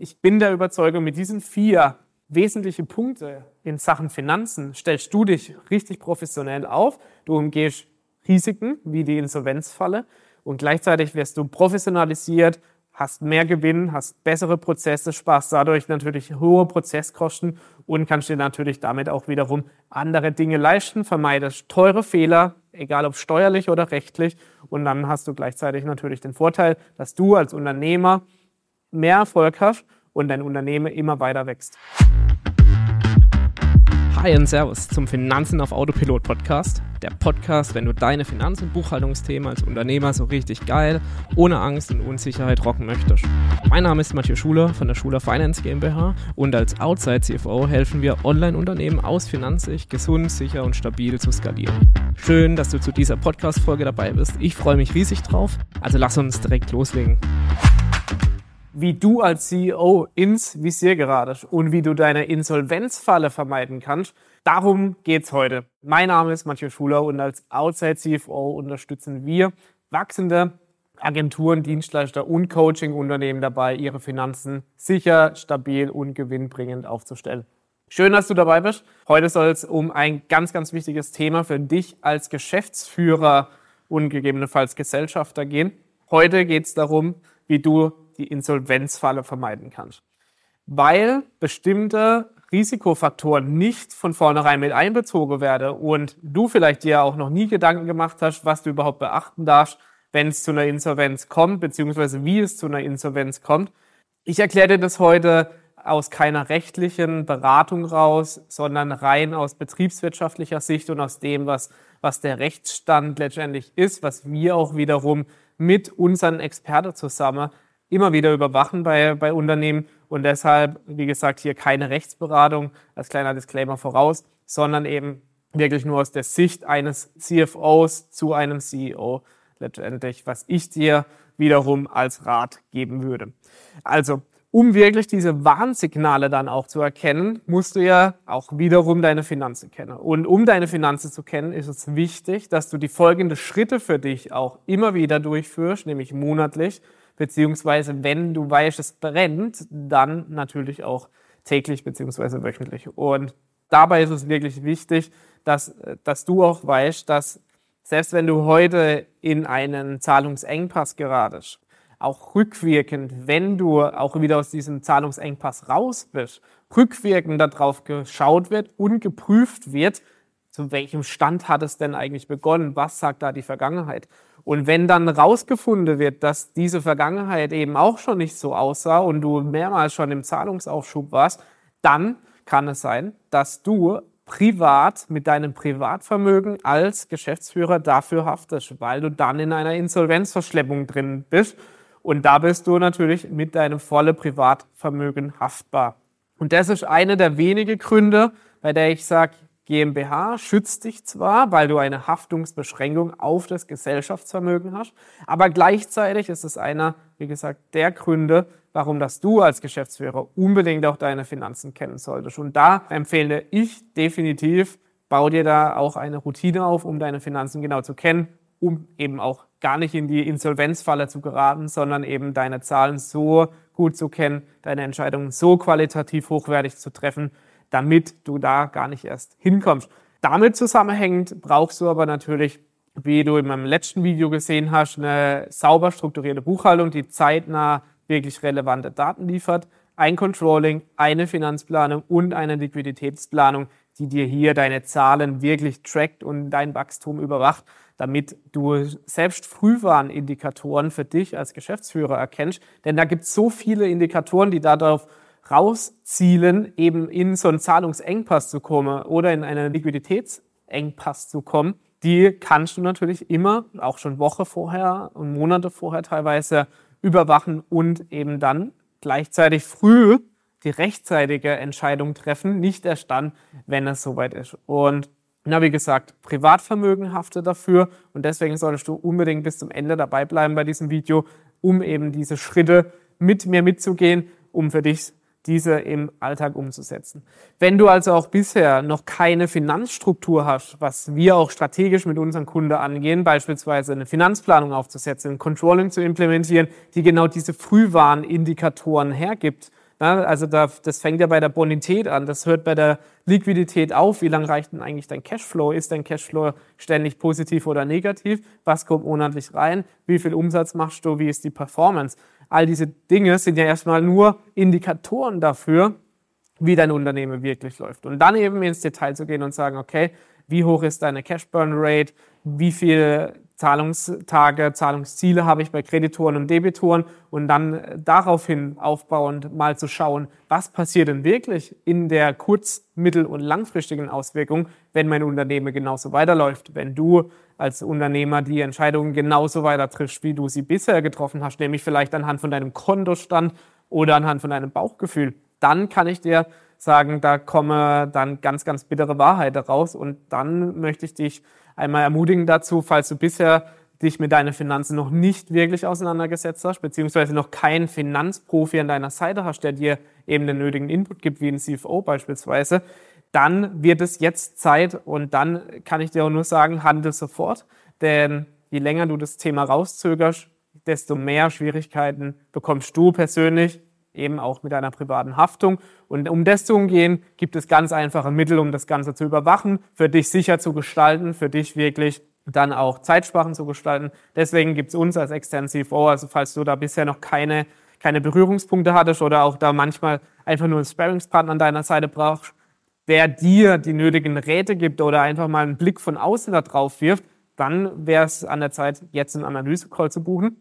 Ich bin der Überzeugung, mit diesen vier wesentlichen Punkten in Sachen Finanzen stellst du dich richtig professionell auf. Du umgehst Risiken wie die Insolvenzfalle und gleichzeitig wirst du professionalisiert, hast mehr Gewinn, hast bessere Prozesse, sparst dadurch natürlich hohe Prozesskosten und kannst dir natürlich damit auch wiederum andere Dinge leisten, vermeidest teure Fehler, egal ob steuerlich oder rechtlich. Und dann hast du gleichzeitig natürlich den Vorteil, dass du als Unternehmer mehr Erfolg hast und dein Unternehmen immer weiter wächst. Hi und Servus zum Finanzen auf Autopilot Podcast. Der Podcast, wenn du deine Finanz- und Buchhaltungsthemen als Unternehmer so richtig geil, ohne Angst und Unsicherheit rocken möchtest. Mein Name ist Matthias Schuler von der Schuler Finance GmbH und als Outside CFO helfen wir Online-Unternehmen aus Finanzsicht gesund, sicher und stabil zu skalieren. Schön, dass du zu dieser Podcast-Folge dabei bist. Ich freue mich riesig drauf. Also lass uns direkt loslegen wie du als CEO ins Visier geradest und wie du deine Insolvenzfalle vermeiden kannst. Darum geht's heute. Mein Name ist Matthias Schuler und als Outside CFO unterstützen wir wachsende Agenturen, Dienstleister und Coaching-Unternehmen dabei, ihre Finanzen sicher, stabil und gewinnbringend aufzustellen. Schön, dass du dabei bist. Heute soll es um ein ganz, ganz wichtiges Thema für dich als Geschäftsführer und gegebenenfalls Gesellschafter gehen. Heute geht es darum, wie du die Insolvenzfalle vermeiden kannst. Weil bestimmte Risikofaktoren nicht von vornherein mit einbezogen werden und du vielleicht dir auch noch nie Gedanken gemacht hast, was du überhaupt beachten darfst, wenn es zu einer Insolvenz kommt, beziehungsweise wie es zu einer Insolvenz kommt. Ich erkläre dir das heute aus keiner rechtlichen Beratung raus, sondern rein aus betriebswirtschaftlicher Sicht und aus dem, was, was der Rechtsstand letztendlich ist, was wir auch wiederum mit unseren Experten zusammen immer wieder überwachen bei, bei Unternehmen und deshalb, wie gesagt, hier keine Rechtsberatung als kleiner Disclaimer voraus, sondern eben wirklich nur aus der Sicht eines CFOs zu einem CEO letztendlich, was ich dir wiederum als Rat geben würde. Also, um wirklich diese Warnsignale dann auch zu erkennen, musst du ja auch wiederum deine Finanzen kennen. Und um deine Finanzen zu kennen, ist es wichtig, dass du die folgenden Schritte für dich auch immer wieder durchführst, nämlich monatlich beziehungsweise wenn du weißt, es brennt, dann natürlich auch täglich beziehungsweise wöchentlich. Und dabei ist es wirklich wichtig, dass, dass du auch weißt, dass selbst wenn du heute in einen Zahlungsengpass geratest, auch rückwirkend, wenn du auch wieder aus diesem Zahlungsengpass raus bist, rückwirkend darauf geschaut wird und geprüft wird, zu welchem Stand hat es denn eigentlich begonnen? Was sagt da die Vergangenheit? Und wenn dann rausgefunden wird, dass diese Vergangenheit eben auch schon nicht so aussah und du mehrmals schon im Zahlungsaufschub warst, dann kann es sein, dass du privat mit deinem Privatvermögen als Geschäftsführer dafür haftest, weil du dann in einer Insolvenzverschleppung drin bist. Und da bist du natürlich mit deinem volle Privatvermögen haftbar. Und das ist eine der wenigen Gründe, bei der ich sage, GmbH schützt dich zwar, weil du eine Haftungsbeschränkung auf das Gesellschaftsvermögen hast, aber gleichzeitig ist es einer, wie gesagt, der Gründe, warum das du als Geschäftsführer unbedingt auch deine Finanzen kennen solltest. Und da empfehle ich definitiv, bau dir da auch eine Routine auf, um deine Finanzen genau zu kennen, um eben auch gar nicht in die Insolvenzfalle zu geraten, sondern eben deine Zahlen so gut zu kennen, deine Entscheidungen so qualitativ hochwertig zu treffen, damit du da gar nicht erst hinkommst. Damit zusammenhängend brauchst du aber natürlich, wie du in meinem letzten Video gesehen hast, eine sauber strukturierte Buchhaltung, die zeitnah wirklich relevante Daten liefert, ein Controlling, eine Finanzplanung und eine Liquiditätsplanung, die dir hier deine Zahlen wirklich trackt und dein Wachstum überwacht, damit du selbst Frühwarnindikatoren für dich als Geschäftsführer erkennst. Denn da gibt es so viele Indikatoren, die darauf rauszielen, eben in so einen Zahlungsengpass zu kommen oder in einen Liquiditätsengpass zu kommen, die kannst du natürlich immer, auch schon Woche vorher und Monate vorher teilweise überwachen und eben dann gleichzeitig früh die rechtzeitige Entscheidung treffen, nicht erst dann, wenn es soweit ist. Und na, wie gesagt, Privatvermögen haftet dafür und deswegen solltest du unbedingt bis zum Ende dabei bleiben bei diesem Video, um eben diese Schritte mit mir mitzugehen, um für dich diese im Alltag umzusetzen. Wenn du also auch bisher noch keine Finanzstruktur hast, was wir auch strategisch mit unseren Kunden angehen, beispielsweise eine Finanzplanung aufzusetzen, ein Controlling zu implementieren, die genau diese Frühwarnindikatoren hergibt, also da, das fängt ja bei der Bonität an, das hört bei der Liquidität auf. Wie lange reicht denn eigentlich dein Cashflow? Ist dein Cashflow ständig positiv oder negativ? Was kommt monatlich rein? Wie viel Umsatz machst du? Wie ist die Performance? All diese Dinge sind ja erstmal nur Indikatoren dafür, wie dein Unternehmen wirklich läuft. Und dann eben ins Detail zu gehen und sagen, okay, wie hoch ist deine Cash Burn Rate? Wie viel Zahlungstage, Zahlungsziele habe ich bei Kreditoren und Debitoren und dann daraufhin aufbauend mal zu schauen, was passiert denn wirklich in der kurz-, mittel- und langfristigen Auswirkung, wenn mein Unternehmen genauso weiterläuft, wenn du als Unternehmer die Entscheidungen genauso weiter triffst, wie du sie bisher getroffen hast, nämlich vielleicht anhand von deinem Kontostand oder anhand von deinem Bauchgefühl, dann kann ich dir sagen, da komme dann ganz, ganz bittere Wahrheit raus. Und dann möchte ich dich einmal ermutigen dazu, falls du bisher dich mit deinen Finanzen noch nicht wirklich auseinandergesetzt hast, beziehungsweise noch keinen Finanzprofi an deiner Seite hast, der dir eben den nötigen Input gibt, wie ein CFO beispielsweise, dann wird es jetzt Zeit und dann kann ich dir auch nur sagen, handel sofort, denn je länger du das Thema rauszögerst, desto mehr Schwierigkeiten bekommst du persönlich, eben auch mit einer privaten Haftung. Und um das zu umgehen, gibt es ganz einfache Mittel, um das Ganze zu überwachen, für dich sicher zu gestalten, für dich wirklich dann auch Zeitsprachen zu gestalten. Deswegen gibt es uns als externen CFO, also falls du da bisher noch keine, keine Berührungspunkte hattest oder auch da manchmal einfach nur einen Sparringspartner an deiner Seite brauchst, der dir die nötigen Räte gibt oder einfach mal einen Blick von außen da drauf wirft, dann wäre es an der Zeit, jetzt einen Analysecall zu buchen.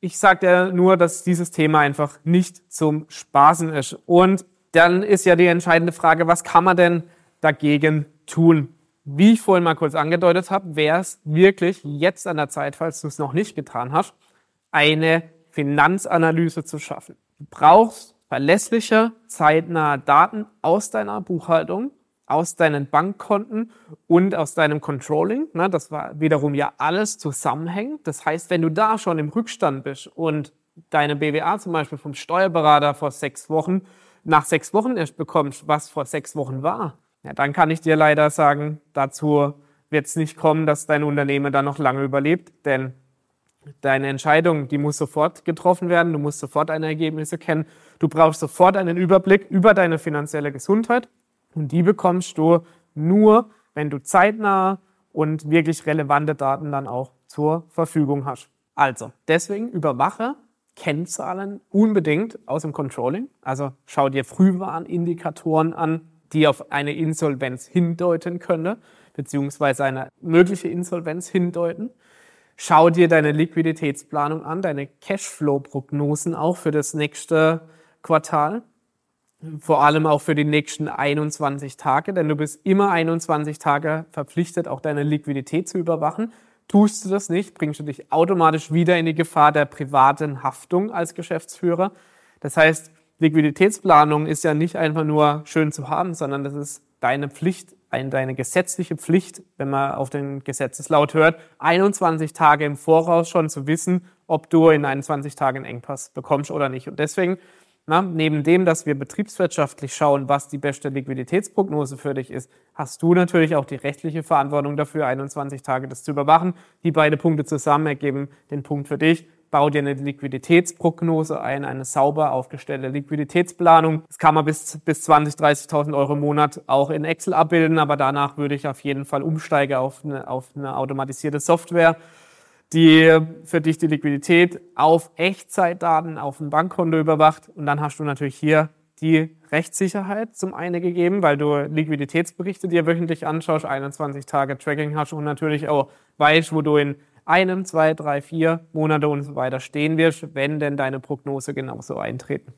Ich sage dir nur, dass dieses Thema einfach nicht zum Spaßen ist. Und dann ist ja die entscheidende Frage, was kann man denn dagegen tun? Wie ich vorhin mal kurz angedeutet habe, wäre es wirklich jetzt an der Zeit, falls du es noch nicht getan hast, eine Finanzanalyse zu schaffen. Du brauchst verlässliche, zeitnahe Daten aus deiner Buchhaltung, aus deinen Bankkonten und aus deinem Controlling. Ne, das war wiederum ja alles zusammenhängt. Das heißt, wenn du da schon im Rückstand bist und deine BWA zum Beispiel vom Steuerberater vor sechs Wochen nach sechs Wochen erst bekommst, was vor sechs Wochen war, ja, dann kann ich dir leider sagen, dazu wird es nicht kommen, dass dein Unternehmen dann noch lange überlebt, denn deine Entscheidung, die muss sofort getroffen werden, du musst sofort deine Ergebnisse kennen, du brauchst sofort einen Überblick über deine finanzielle Gesundheit und die bekommst du nur, wenn du zeitnah und wirklich relevante Daten dann auch zur Verfügung hast. Also, deswegen überwache Kennzahlen unbedingt aus dem Controlling. Also schau dir Frühwarnindikatoren an, die auf eine Insolvenz hindeuten können, beziehungsweise eine mögliche Insolvenz hindeuten. Schau dir deine Liquiditätsplanung an, deine Cashflow-Prognosen auch für das nächste Quartal vor allem auch für die nächsten 21 Tage, denn du bist immer 21 Tage verpflichtet, auch deine Liquidität zu überwachen. Tust du das nicht, bringst du dich automatisch wieder in die Gefahr der privaten Haftung als Geschäftsführer. Das heißt, Liquiditätsplanung ist ja nicht einfach nur schön zu haben, sondern das ist deine Pflicht, deine gesetzliche Pflicht, wenn man auf den Gesetzeslaut hört, 21 Tage im Voraus schon zu wissen, ob du in 21 Tagen einen Engpass bekommst oder nicht. Und deswegen na, neben dem, dass wir betriebswirtschaftlich schauen, was die beste Liquiditätsprognose für dich ist, hast du natürlich auch die rechtliche Verantwortung dafür, 21 Tage das zu überwachen. Die beiden Punkte zusammen ergeben den Punkt für dich. Bau dir eine Liquiditätsprognose ein, eine sauber aufgestellte Liquiditätsplanung. Das kann man bis, bis 20.000, 30.000 Euro im Monat auch in Excel abbilden, aber danach würde ich auf jeden Fall umsteigen auf eine, auf eine automatisierte Software die für dich die Liquidität auf Echtzeitdaten auf dem Bankkonto überwacht. Und dann hast du natürlich hier die Rechtssicherheit zum einen gegeben, weil du Liquiditätsberichte dir wöchentlich anschaust, 21 Tage Tracking hast und natürlich auch weißt, wo du in einem, zwei, drei, vier Monate und so weiter stehen wirst, wenn denn deine Prognose genauso eintreten.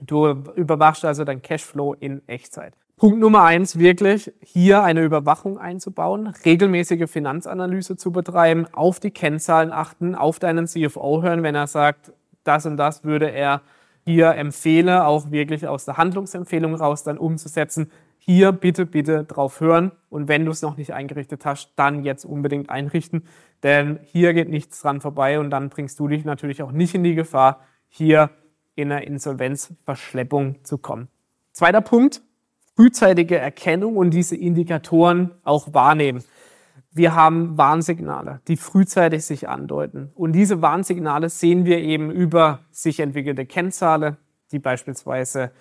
Du überwachst also dein Cashflow in Echtzeit. Punkt Nummer eins, wirklich hier eine Überwachung einzubauen, regelmäßige Finanzanalyse zu betreiben, auf die Kennzahlen achten, auf deinen CFO hören, wenn er sagt, das und das würde er hier empfehlen, auch wirklich aus der Handlungsempfehlung raus dann umzusetzen. Hier bitte, bitte drauf hören und wenn du es noch nicht eingerichtet hast, dann jetzt unbedingt einrichten, denn hier geht nichts dran vorbei und dann bringst du dich natürlich auch nicht in die Gefahr, hier in eine Insolvenzverschleppung zu kommen. Zweiter Punkt, frühzeitige Erkennung und diese Indikatoren auch wahrnehmen. Wir haben Warnsignale, die frühzeitig sich andeuten. Und diese Warnsignale sehen wir eben über sich entwickelte Kennzahlen, die die beispielsweise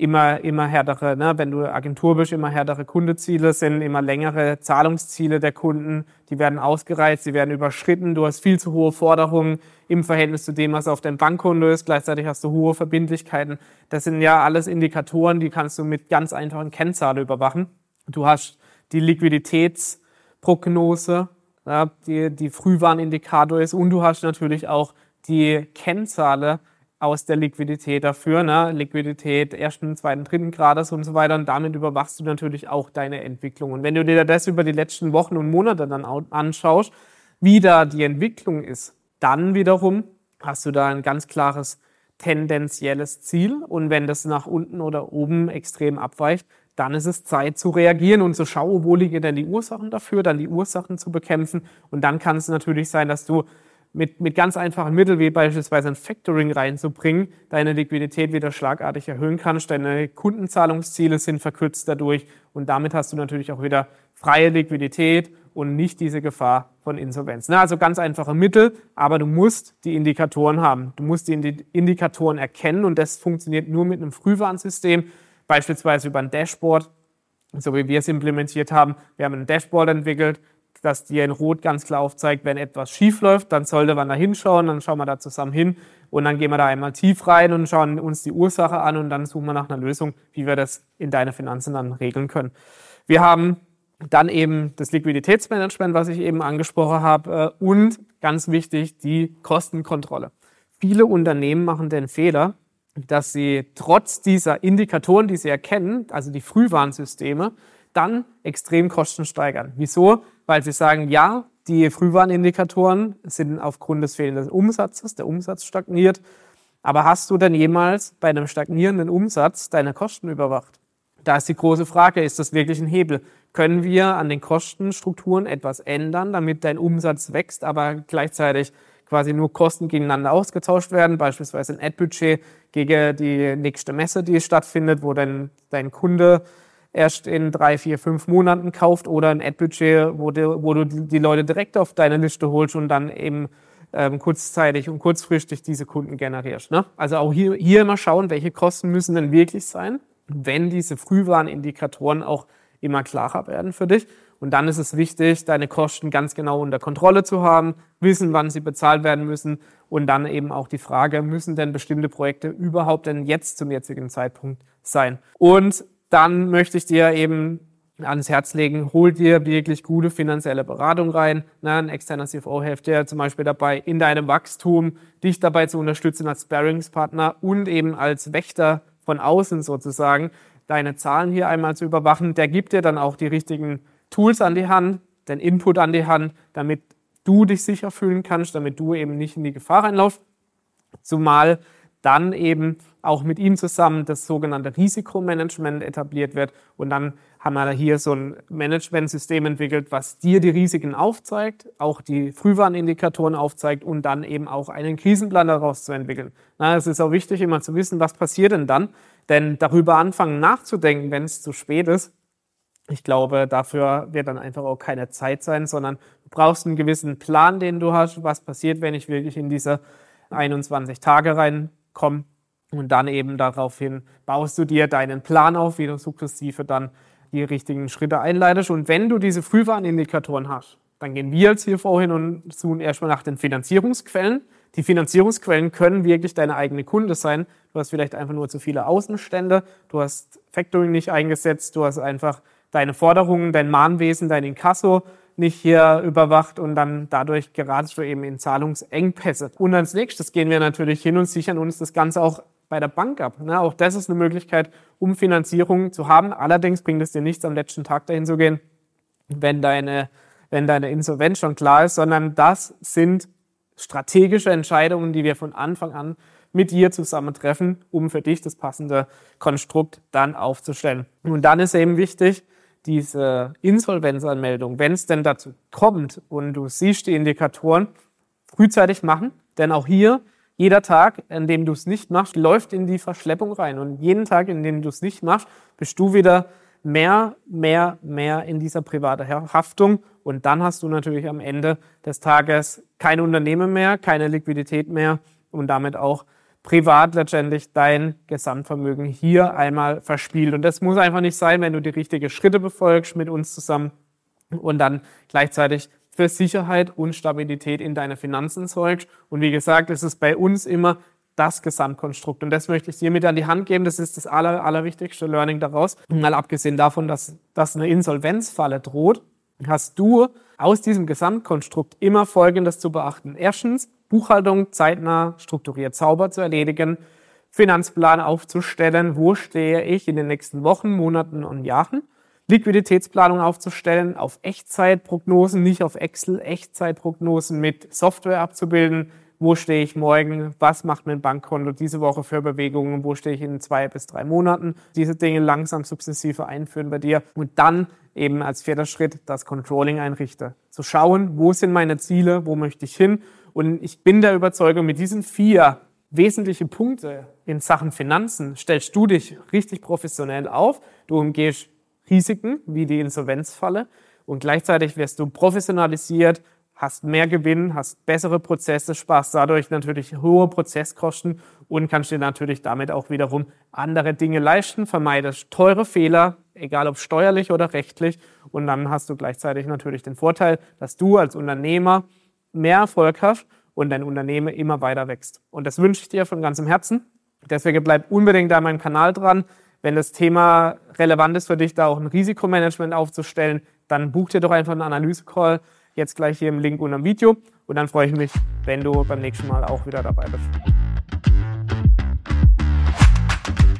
immer, immer härtere, ne, wenn du Agentur bist, immer härtere Kundeziele sind, immer längere Zahlungsziele der Kunden, die werden ausgereizt, die werden überschritten, du hast viel zu hohe Forderungen im Verhältnis zu dem, was auf deinem Bankkonto ist, gleichzeitig hast du hohe Verbindlichkeiten. Das sind ja alles Indikatoren, die kannst du mit ganz einfachen Kennzahlen überwachen. Du hast die Liquiditätsprognose, ja, die, die Frühwarnindikator ist und du hast natürlich auch die Kennzahlen aus der Liquidität dafür, ne? Liquidität ersten, zweiten, dritten Grades und so weiter. Und damit überwachst du natürlich auch deine Entwicklung. Und wenn du dir das über die letzten Wochen und Monate dann anschaust, wie da die Entwicklung ist, dann wiederum hast du da ein ganz klares tendenzielles Ziel. Und wenn das nach unten oder oben extrem abweicht, dann ist es Zeit zu reagieren und zu schauen, wo liegen denn die Ursachen dafür, dann die Ursachen zu bekämpfen. Und dann kann es natürlich sein, dass du mit, mit ganz einfachen Mitteln, wie beispielsweise ein Factoring reinzubringen, deine Liquidität wieder schlagartig erhöhen kannst. Deine Kundenzahlungsziele sind verkürzt dadurch und damit hast du natürlich auch wieder freie Liquidität und nicht diese Gefahr von Insolvenz. Na, also ganz einfache Mittel, aber du musst die Indikatoren haben. Du musst die Indikatoren erkennen und das funktioniert nur mit einem Frühwarnsystem, beispielsweise über ein Dashboard, so wie wir es implementiert haben. Wir haben ein Dashboard entwickelt, dass dir in Rot ganz klar aufzeigt, wenn etwas schief läuft, dann sollte man da hinschauen, dann schauen wir da zusammen hin und dann gehen wir da einmal tief rein und schauen uns die Ursache an und dann suchen wir nach einer Lösung, wie wir das in deine Finanzen dann regeln können. Wir haben dann eben das Liquiditätsmanagement, was ich eben angesprochen habe äh, und ganz wichtig, die Kostenkontrolle. Viele Unternehmen machen den Fehler, dass sie trotz dieser Indikatoren, die sie erkennen, also die Frühwarnsysteme, dann extrem Kosten steigern. Wieso? Weil sie sagen, ja, die Frühwarnindikatoren sind aufgrund des fehlenden Umsatzes, der Umsatz stagniert. Aber hast du denn jemals bei einem stagnierenden Umsatz deine Kosten überwacht? Da ist die große Frage, ist das wirklich ein Hebel? Können wir an den Kostenstrukturen etwas ändern, damit dein Umsatz wächst, aber gleichzeitig quasi nur Kosten gegeneinander ausgetauscht werden, beispielsweise ein Ad-Budget gegen die nächste Messe, die stattfindet, wo dann dein Kunde erst in drei, vier, fünf Monaten kauft oder ein Ad-Budget, wo du, wo du die Leute direkt auf deine Liste holst und dann eben ähm, kurzzeitig und kurzfristig diese Kunden generierst. Ne? Also auch hier, hier immer schauen, welche Kosten müssen denn wirklich sein, wenn diese Frühwarnindikatoren auch immer klarer werden für dich. Und dann ist es wichtig, deine Kosten ganz genau unter Kontrolle zu haben, wissen, wann sie bezahlt werden müssen und dann eben auch die Frage, müssen denn bestimmte Projekte überhaupt denn jetzt zum jetzigen Zeitpunkt sein? Und dann möchte ich dir eben ans Herz legen, hol dir wirklich gute finanzielle Beratung rein. Na, ein externer CFO hilft dir zum Beispiel dabei, in deinem Wachstum dich dabei zu unterstützen als Sparringspartner und eben als Wächter von außen sozusagen, deine Zahlen hier einmal zu überwachen. Der gibt dir dann auch die richtigen Tools an die Hand, den Input an die Hand, damit du dich sicher fühlen kannst, damit du eben nicht in die Gefahr reinlaufst. Zumal dann eben auch mit ihm zusammen das sogenannte Risikomanagement etabliert wird. Und dann haben wir hier so ein Managementsystem entwickelt, was dir die Risiken aufzeigt, auch die Frühwarnindikatoren aufzeigt und dann eben auch einen Krisenplan daraus zu entwickeln. Na, es ist auch wichtig, immer zu wissen, was passiert denn dann? Denn darüber anfangen nachzudenken, wenn es zu spät ist, ich glaube, dafür wird dann einfach auch keine Zeit sein, sondern du brauchst einen gewissen Plan, den du hast. Was passiert, wenn ich wirklich in diese 21 Tage reinkomme? Und dann eben daraufhin baust du dir deinen Plan auf, wie du sukzessive dann die richtigen Schritte einleitest. Und wenn du diese Frühwarnindikatoren hast, dann gehen wir als CFO hin und suchen erstmal nach den Finanzierungsquellen. Die Finanzierungsquellen können wirklich deine eigene Kunde sein. Du hast vielleicht einfach nur zu viele Außenstände, du hast Factoring nicht eingesetzt, du hast einfach deine Forderungen, dein Mahnwesen, dein Inkasso nicht hier überwacht und dann dadurch geratest du eben in Zahlungsengpässe. Und als nächstes gehen wir natürlich hin und sichern uns das Ganze auch bei der Bank ab. Ne? Auch das ist eine Möglichkeit, um Finanzierung zu haben. Allerdings bringt es dir nichts, am letzten Tag dahin zu gehen, wenn deine, wenn deine Insolvenz schon klar ist, sondern das sind strategische Entscheidungen, die wir von Anfang an mit dir zusammen treffen, um für dich das passende Konstrukt dann aufzustellen. Und dann ist eben wichtig, diese Insolvenzanmeldung, wenn es denn dazu kommt und du siehst die Indikatoren, frühzeitig machen, denn auch hier jeder Tag, an dem du es nicht machst, läuft in die Verschleppung rein. Und jeden Tag, in dem du es nicht machst, bist du wieder mehr, mehr, mehr in dieser privaten Haftung. Und dann hast du natürlich am Ende des Tages kein Unternehmen mehr, keine Liquidität mehr und damit auch privat letztendlich dein Gesamtvermögen hier einmal verspielt. Und das muss einfach nicht sein, wenn du die richtigen Schritte befolgst mit uns zusammen und dann gleichzeitig für Sicherheit und Stabilität in deine Finanzen sorgst. Und wie gesagt, es ist bei uns immer das Gesamtkonstrukt. Und das möchte ich dir mit an die Hand geben. Das ist das aller, allerwichtigste Learning daraus. Mal abgesehen davon, dass, dass eine Insolvenzfalle droht, hast du aus diesem Gesamtkonstrukt immer Folgendes zu beachten. Erstens, Buchhaltung zeitnah strukturiert sauber zu erledigen, Finanzplan aufzustellen, wo stehe ich in den nächsten Wochen, Monaten und Jahren, Liquiditätsplanung aufzustellen, auf Echtzeitprognosen, nicht auf Excel, Echtzeitprognosen mit Software abzubilden, wo stehe ich morgen, was macht mein Bankkonto diese Woche für Bewegungen, wo stehe ich in zwei bis drei Monaten, diese Dinge langsam sukzessive einführen bei dir und dann eben als vierter Schritt das Controlling einrichte. Zu schauen, wo sind meine Ziele, wo möchte ich hin und ich bin der Überzeugung, mit diesen vier wesentlichen Punkte in Sachen Finanzen stellst du dich richtig professionell auf, du umgehst Risiken wie die Insolvenzfalle und gleichzeitig wirst du professionalisiert, hast mehr Gewinn, hast bessere Prozesse, sparst dadurch natürlich hohe Prozesskosten und kannst dir natürlich damit auch wiederum andere Dinge leisten, vermeidest teure Fehler, egal ob steuerlich oder rechtlich. Und dann hast du gleichzeitig natürlich den Vorteil, dass du als Unternehmer mehr Erfolg hast und dein Unternehmen immer weiter wächst. Und das wünsche ich dir von ganzem Herzen. Deswegen bleib unbedingt da meinem Kanal dran. Wenn das Thema relevant ist für dich, da auch ein Risikomanagement aufzustellen, dann buch dir doch einfach einen Analyse-Call jetzt gleich hier im Link unter dem Video. Und dann freue ich mich, wenn du beim nächsten Mal auch wieder dabei bist.